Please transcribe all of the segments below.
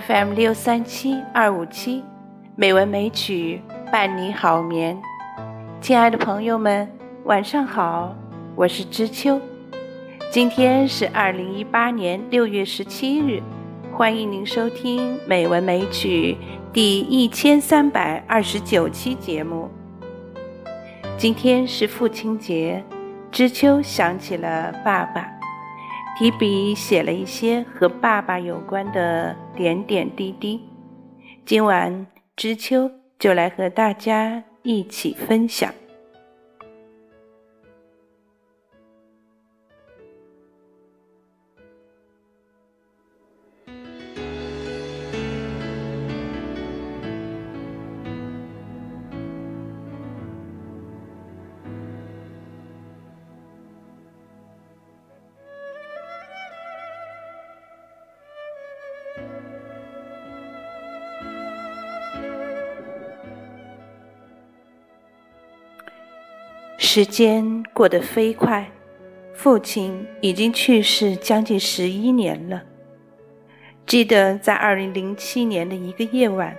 FM 六三七二五七，美文美曲伴你好眠。亲爱的朋友们，晚上好，我是知秋。今天是二零一八年六月十七日，欢迎您收听《美文美曲》第一千三百二十九期节目。今天是父亲节，知秋想起了爸爸。提笔写了一些和爸爸有关的点点滴滴，今晚知秋就来和大家一起分享。时间过得飞快，父亲已经去世将近十一年了。记得在二零零七年的一个夜晚，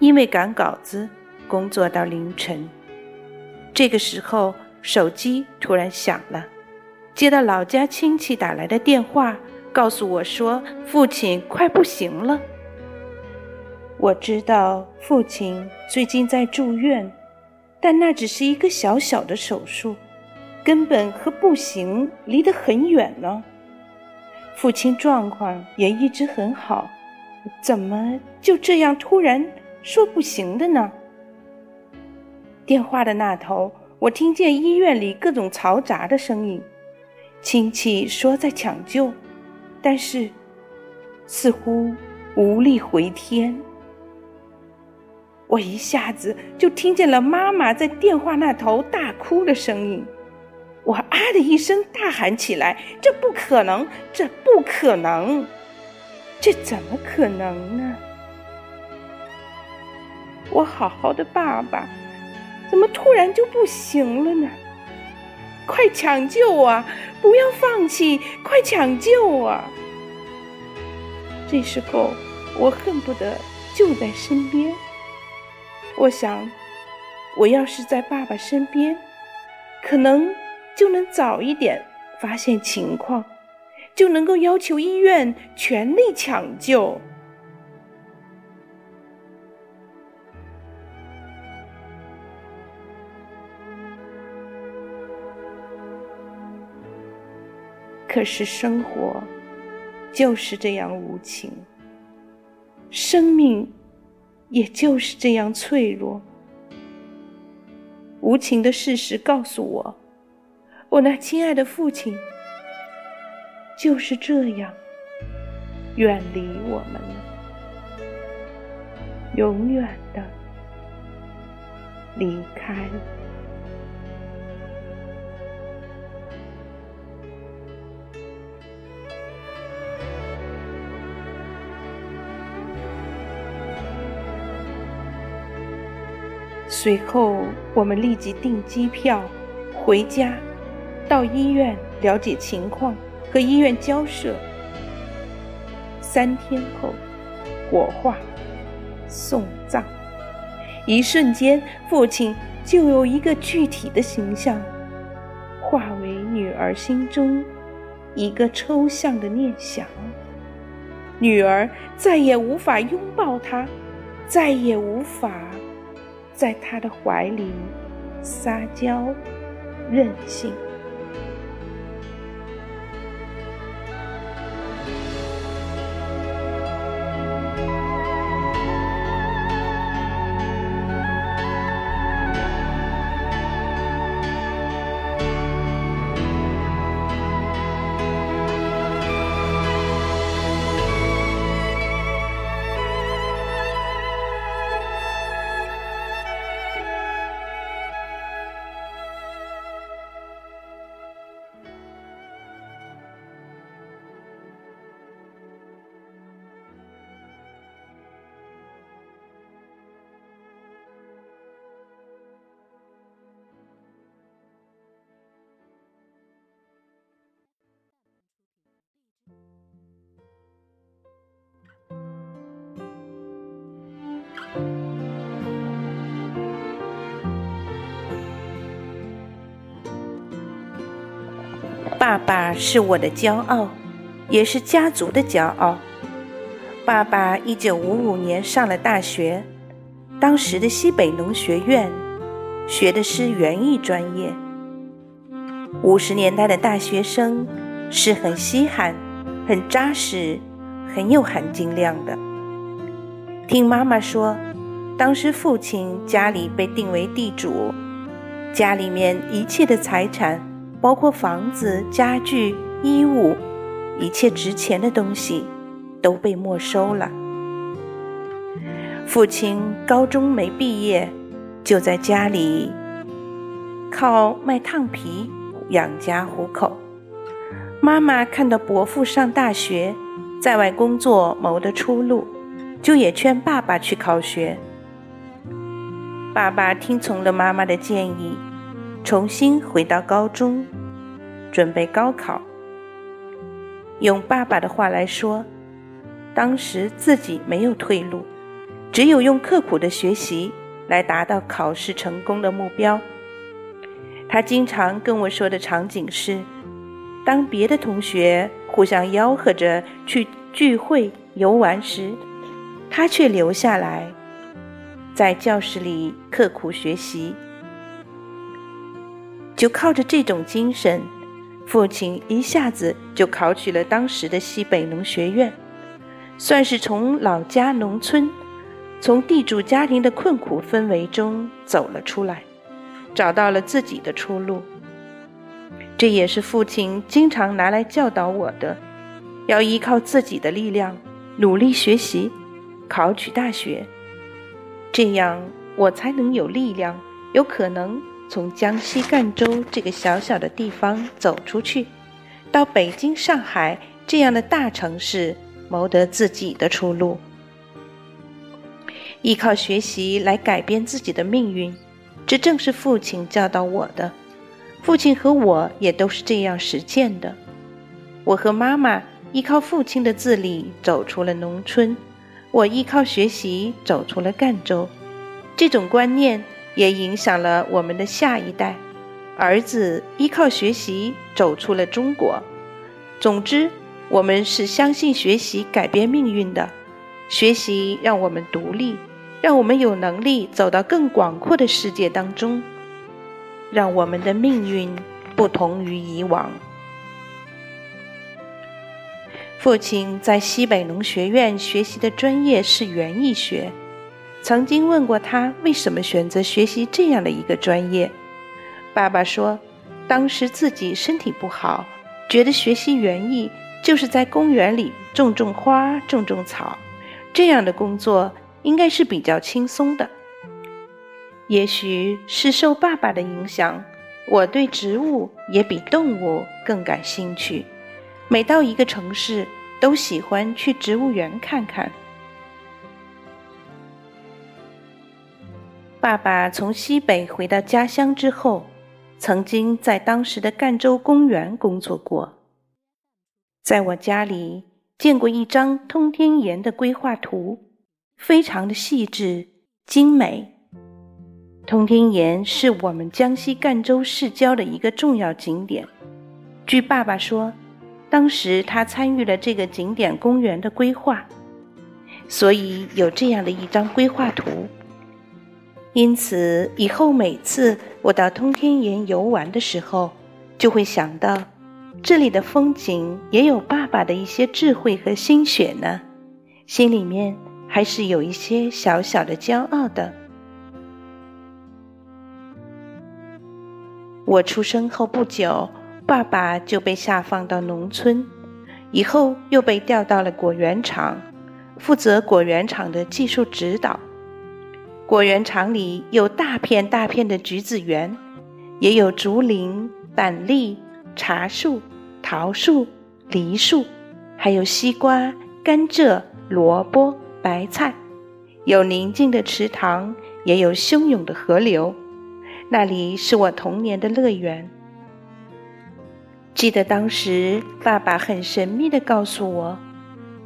因为赶稿子，工作到凌晨。这个时候，手机突然响了，接到老家亲戚打来的电话，告诉我说父亲快不行了。我知道父亲最近在住院。但那只是一个小小的手术，根本和不行离得很远呢。父亲状况也一直很好，怎么就这样突然说不行的呢？电话的那头，我听见医院里各种嘈杂的声音，亲戚说在抢救，但是似乎无力回天。我一下子就听见了妈妈在电话那头大哭的声音，我啊的一声大喊起来：“这不可能！这不可能！这怎么可能呢？我好好的爸爸，怎么突然就不行了呢？快抢救啊！不要放弃！快抢救啊！”这时候，我恨不得就在身边。我想，我要是在爸爸身边，可能就能早一点发现情况，就能够要求医院全力抢救。可是生活就是这样无情，生命。也就是这样脆弱、无情的事实告诉我，我那亲爱的父亲就是这样远离我们了，永远的离开。随后，我们立即订机票回家，到医院了解情况，和医院交涉。三天后，火化、送葬，一瞬间，父亲就有一个具体的形象，化为女儿心中一个抽象的念想。女儿再也无法拥抱他，再也无法。在他的怀里撒娇任性。爸爸是我的骄傲，也是家族的骄傲。爸爸一九五五年上了大学，当时的西北农学院学的是园艺专业。五十年代的大学生是很稀罕、很扎实、很有含金量的。听妈妈说，当时父亲家里被定为地主，家里面一切的财产，包括房子、家具、衣物，一切值钱的东西。都被没收了。父亲高中没毕业，就在家里靠卖烫皮养家糊口。妈妈看到伯父上大学，在外工作谋得出路，就也劝爸爸去考学。爸爸听从了妈妈的建议，重新回到高中，准备高考。用爸爸的话来说。当时自己没有退路，只有用刻苦的学习来达到考试成功的目标。他经常跟我说的场景是：当别的同学互相吆喝着去聚会游玩时，他却留下来在教室里刻苦学习。就靠着这种精神，父亲一下子就考取了当时的西北农学院。算是从老家农村，从地主家庭的困苦氛围中走了出来，找到了自己的出路。这也是父亲经常拿来教导我的：要依靠自己的力量，努力学习，考取大学，这样我才能有力量，有可能从江西赣州这个小小的地方走出去，到北京、上海这样的大城市。谋得自己的出路，依靠学习来改变自己的命运，这正是父亲教导我的。父亲和我也都是这样实践的。我和妈妈依靠父亲的自立走出了农村，我依靠学习走出了赣州。这种观念也影响了我们的下一代。儿子依靠学习走出了中国。总之。我们是相信学习改变命运的，学习让我们独立，让我们有能力走到更广阔的世界当中，让我们的命运不同于以往。父亲在西北农学院学习的专业是园艺学，曾经问过他为什么选择学习这样的一个专业。爸爸说，当时自己身体不好，觉得学习园艺。就是在公园里种种花、种种草，这样的工作应该是比较轻松的。也许是受爸爸的影响，我对植物也比动物更感兴趣。每到一个城市，都喜欢去植物园看看。爸爸从西北回到家乡之后，曾经在当时的赣州公园工作过。在我家里见过一张通天岩的规划图，非常的细致精美。通天岩是我们江西赣州市郊的一个重要景点。据爸爸说，当时他参与了这个景点公园的规划，所以有这样的一张规划图。因此，以后每次我到通天岩游玩的时候，就会想到。这里的风景也有爸爸的一些智慧和心血呢，心里面还是有一些小小的骄傲的。我出生后不久，爸爸就被下放到农村，以后又被调到了果园厂，负责果园厂的技术指导。果园厂里有大片大片的橘子园，也有竹林、板栗、茶树。桃树、梨树，还有西瓜、甘蔗、萝卜、白菜，有宁静的池塘，也有汹涌的河流。那里是我童年的乐园。记得当时，爸爸很神秘地告诉我，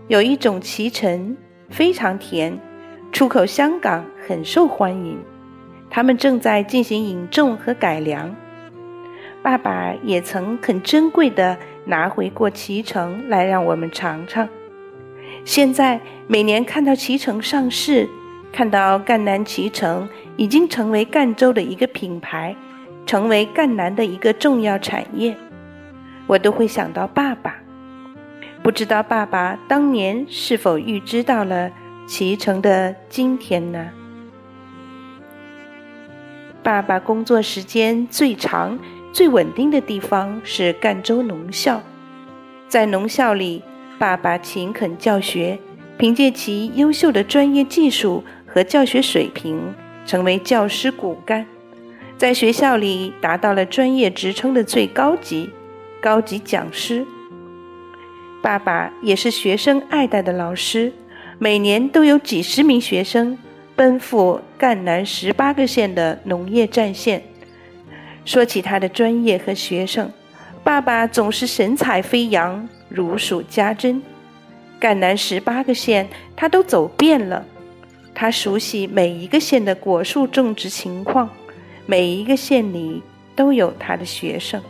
有一种脐橙非常甜，出口香港很受欢迎，他们正在进行引种和改良。爸爸也曾很珍贵的拿回过脐橙来让我们尝尝。现在每年看到脐橙上市，看到赣南脐橙已经成为赣州的一个品牌，成为赣南的一个重要产业，我都会想到爸爸。不知道爸爸当年是否预知到了脐橙的今天呢？爸爸工作时间最长、最稳定的地方是赣州农校，在农校里，爸爸勤恳教学，凭借其优秀的专业技术和教学水平，成为教师骨干，在学校里达到了专业职称的最高级——高级讲师。爸爸也是学生爱戴的老师，每年都有几十名学生。奔赴赣南十八个县的农业战线。说起他的专业和学生，爸爸总是神采飞扬，如数家珍。赣南十八个县他都走遍了，他熟悉每一个县的果树种植情况，每一个县里都有他的学生。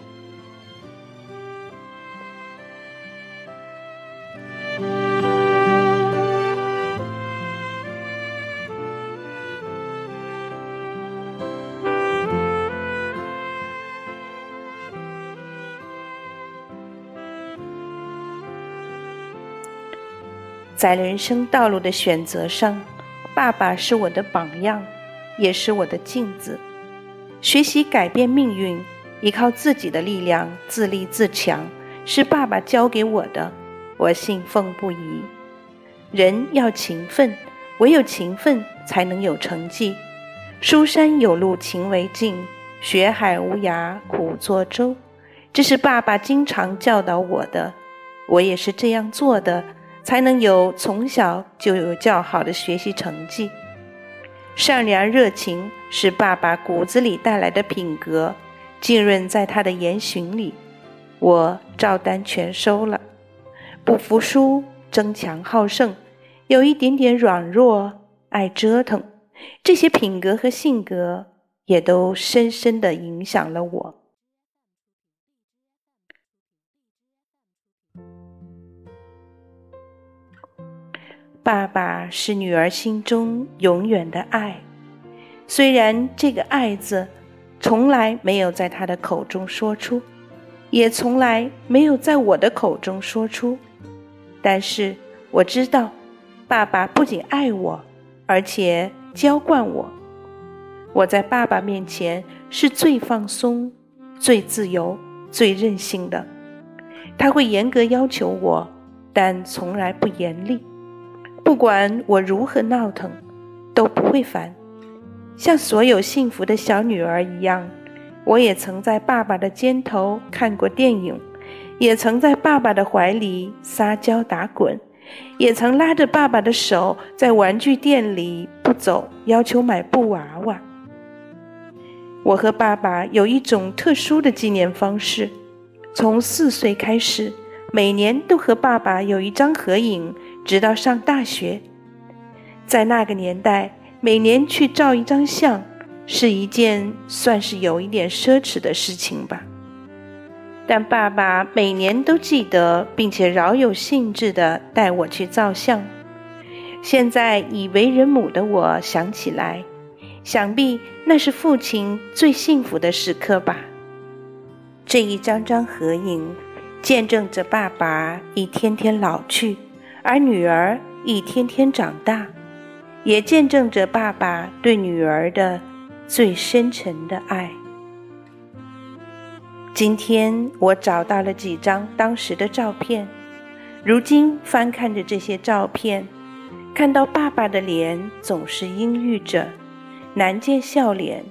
在人生道路的选择上，爸爸是我的榜样，也是我的镜子。学习改变命运，依靠自己的力量，自立自强，是爸爸教给我的，我信奉不疑。人要勤奋，唯有勤奋才能有成绩。书山有路勤为径，学海无涯苦作舟。这是爸爸经常教导我的，我也是这样做的。才能有从小就有较好的学习成绩。善良热情是爸爸骨子里带来的品格，浸润在他的言行里，我照单全收了。不服输，争强好胜，有一点点软弱，爱折腾，这些品格和性格也都深深的影响了我。爸爸是女儿心中永远的爱，虽然这个“爱”字从来没有在他的口中说出，也从来没有在我的口中说出，但是我知道，爸爸不仅爱我，而且娇惯我。我在爸爸面前是最放松、最自由、最任性的。他会严格要求我，但从来不严厉。不管我如何闹腾，都不会烦。像所有幸福的小女儿一样，我也曾在爸爸的肩头看过电影，也曾在爸爸的怀里撒娇打滚，也曾拉着爸爸的手在玩具店里不走，要求买布娃娃。我和爸爸有一种特殊的纪念方式，从四岁开始，每年都和爸爸有一张合影。直到上大学，在那个年代，每年去照一张相，是一件算是有一点奢侈的事情吧。但爸爸每年都记得，并且饶有兴致地带我去照相。现在已为人母的我想起来，想必那是父亲最幸福的时刻吧。这一张张合影，见证着爸爸一天天老去。而女儿一天天长大，也见证着爸爸对女儿的最深沉的爱。今天我找到了几张当时的照片，如今翻看着这些照片，看到爸爸的脸总是阴郁着，难见笑脸。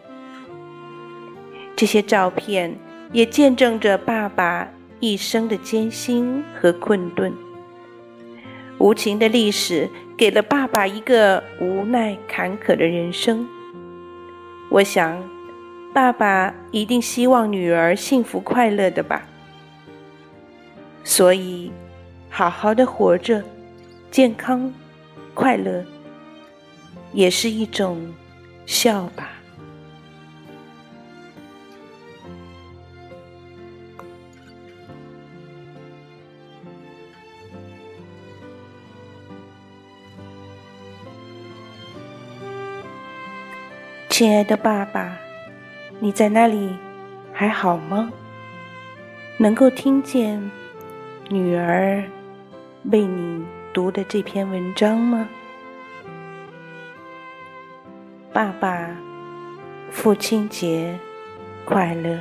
这些照片也见证着爸爸一生的艰辛和困顿。无情的历史给了爸爸一个无奈坎坷的人生。我想，爸爸一定希望女儿幸福快乐的吧。所以，好好的活着，健康、快乐，也是一种孝吧。亲爱的爸爸，你在那里还好吗？能够听见女儿为你读的这篇文章吗？爸爸，父亲节快乐！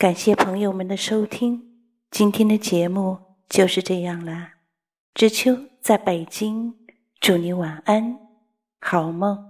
感谢朋友们的收听，今天的节目就是这样啦。知秋在北京，祝你晚安，好梦。